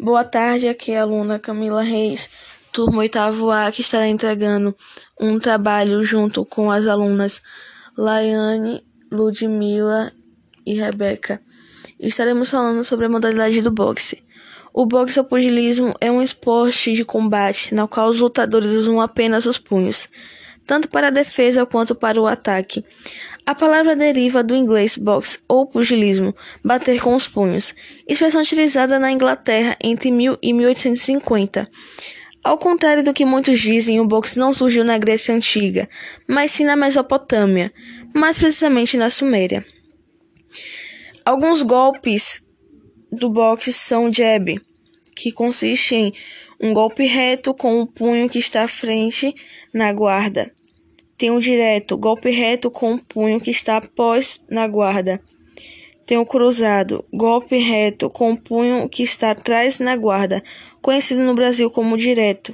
Boa tarde, aqui é a aluna Camila Reis, turma 8 A, que estará entregando um trabalho junto com as alunas Laiane, Ludmila e Rebeca. Estaremos falando sobre a modalidade do boxe. O boxe ou pugilismo é um esporte de combate no qual os lutadores usam apenas os punhos, tanto para a defesa quanto para o ataque. A palavra deriva do inglês box ou pugilismo, bater com os punhos, expressão utilizada na Inglaterra entre 1000 e 1850. Ao contrário do que muitos dizem, o boxe não surgiu na Grécia Antiga, mas sim na Mesopotâmia, mais precisamente na Suméria. Alguns golpes do boxe são jab, que consiste em um golpe reto com o punho que está à frente na guarda. Tem o direto, golpe reto com o punho que está após na guarda. Tem o cruzado, golpe reto com o punho que está atrás na guarda, conhecido no Brasil como direto.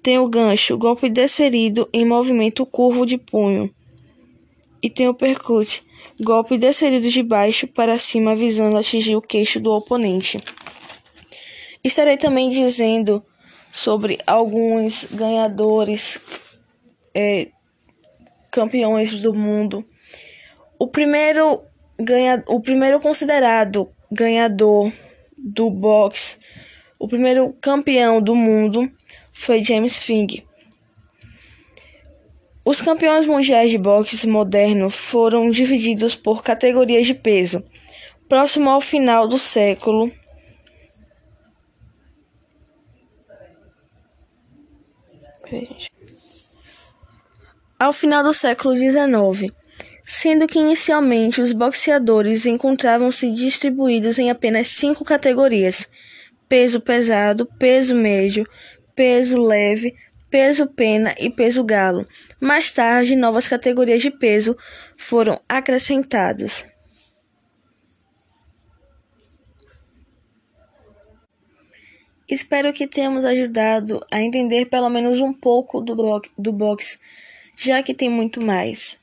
Tem o gancho, golpe desferido em movimento curvo de punho. E tem o percute, golpe desferido de baixo para cima visando atingir o queixo do oponente. Estarei também dizendo sobre alguns ganhadores é, campeões do mundo. O primeiro ganha, o primeiro considerado ganhador do boxe, o primeiro campeão do mundo foi James Fink. Os campeões mundiais de boxe moderno foram divididos por categorias de peso. Próximo ao final do século, ao final do século XIX, sendo que inicialmente os boxeadores encontravam-se distribuídos em apenas cinco categorias: peso pesado, peso médio, peso leve, peso pena e peso galo. Mais tarde, novas categorias de peso foram acrescentadas. Espero que tenhamos ajudado a entender pelo menos um pouco do, do boxe já que tem muito mais.